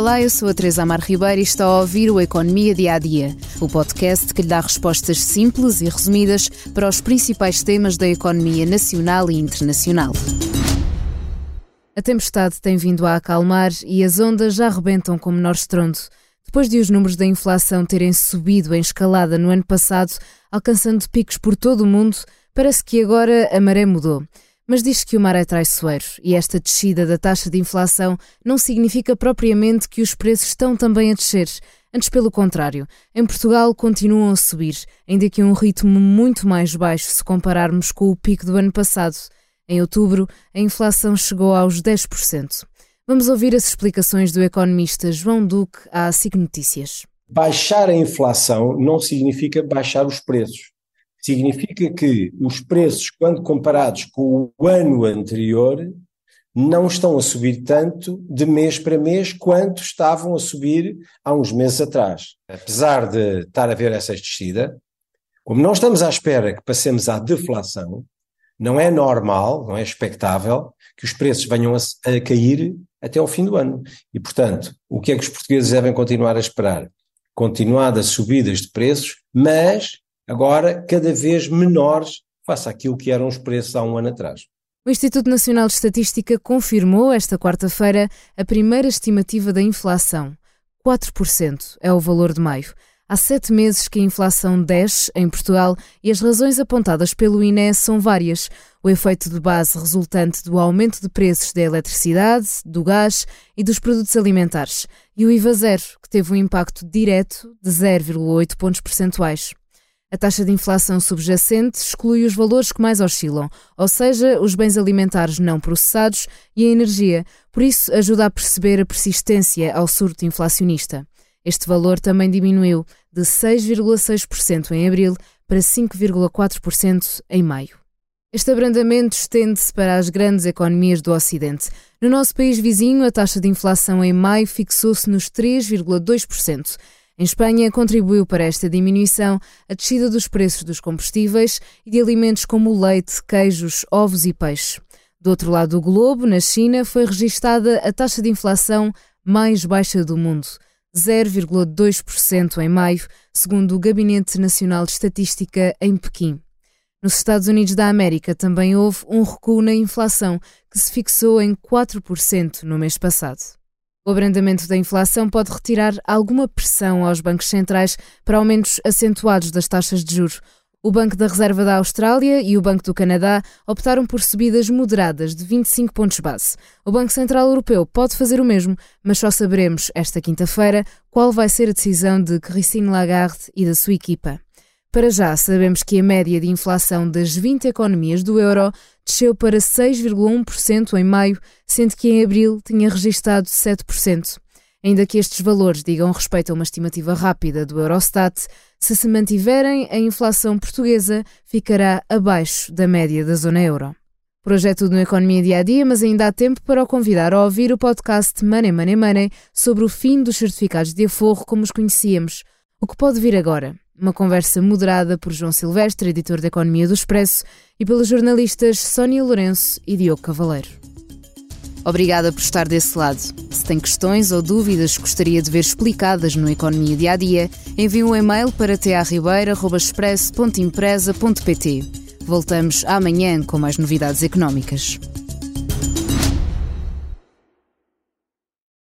Olá, eu sou a Teresa Amar Ribeiro e está a ouvir o Economia Dia a Dia, o podcast que lhe dá respostas simples e resumidas para os principais temas da economia nacional e internacional. A tempestade tem vindo a acalmar e as ondas já arrebentam com menor estrondo. Depois de os números da inflação terem subido em escalada no ano passado, alcançando picos por todo o mundo, parece que agora a maré mudou. Mas diz que o mar é traiçoeiro e esta descida da taxa de inflação não significa propriamente que os preços estão também a descer. Antes, pelo contrário, em Portugal continuam a subir, ainda que a um ritmo muito mais baixo se compararmos com o pico do ano passado. Em outubro, a inflação chegou aos 10%. Vamos ouvir as explicações do economista João Duque à SIC Notícias. Baixar a inflação não significa baixar os preços. Significa que os preços, quando comparados com o ano anterior, não estão a subir tanto de mês para mês quanto estavam a subir há uns meses atrás. Apesar de estar a ver essa descida, como não estamos à espera que passemos à deflação, não é normal, não é expectável que os preços venham a, a cair até ao fim do ano. E, portanto, o que é que os portugueses devem continuar a esperar? Continuadas subidas de preços, mas agora cada vez menores face àquilo que eram os preços há um ano atrás. O Instituto Nacional de Estatística confirmou esta quarta-feira a primeira estimativa da inflação. 4% é o valor de maio. Há sete meses que a inflação desce em Portugal e as razões apontadas pelo INE são várias. O efeito de base resultante do aumento de preços da eletricidade, do gás e dos produtos alimentares. E o IVA zero, que teve um impacto direto de 0,8 pontos percentuais. A taxa de inflação subjacente exclui os valores que mais oscilam, ou seja, os bens alimentares não processados e a energia, por isso ajuda a perceber a persistência ao surto inflacionista. Este valor também diminuiu de 6,6% em abril para 5,4% em maio. Este abrandamento estende-se para as grandes economias do Ocidente. No nosso país vizinho, a taxa de inflação em maio fixou-se nos 3,2%. Em Espanha, contribuiu para esta diminuição a descida dos preços dos combustíveis e de alimentos como leite, queijos, ovos e peixe. Do outro lado do globo, na China, foi registada a taxa de inflação mais baixa do mundo, 0,2% em maio, segundo o Gabinete Nacional de Estatística em Pequim. Nos Estados Unidos da América também houve um recuo na inflação, que se fixou em 4% no mês passado. O abrandamento da inflação pode retirar alguma pressão aos bancos centrais para aumentos acentuados das taxas de juros. O Banco da Reserva da Austrália e o Banco do Canadá optaram por subidas moderadas de 25 pontos base. O Banco Central Europeu pode fazer o mesmo, mas só saberemos esta quinta-feira qual vai ser a decisão de Christine Lagarde e da sua equipa. Para já, sabemos que a média de inflação das 20 economias do euro desceu para 6,1% em maio, sendo que em abril tinha registado 7%. Ainda que estes valores digam respeito a uma estimativa rápida do Eurostat, se se mantiverem, a inflação portuguesa ficará abaixo da média da zona euro. Por hoje é tudo no Economia Dia a Dia, mas ainda há tempo para o convidar a ouvir o podcast Money Money Money sobre o fim dos certificados de aforro como os conhecíamos. O que pode vir agora? Uma conversa moderada por João Silvestre, editor da Economia do Expresso, e pelos jornalistas Sónia Lourenço e Diogo Cavaleiro. Obrigada por estar desse lado. Se tem questões ou dúvidas que gostaria de ver explicadas no Economia Dia a Dia, envie um e-mail para tearribeira.expresso.empresa.pt. Voltamos amanhã com mais novidades económicas.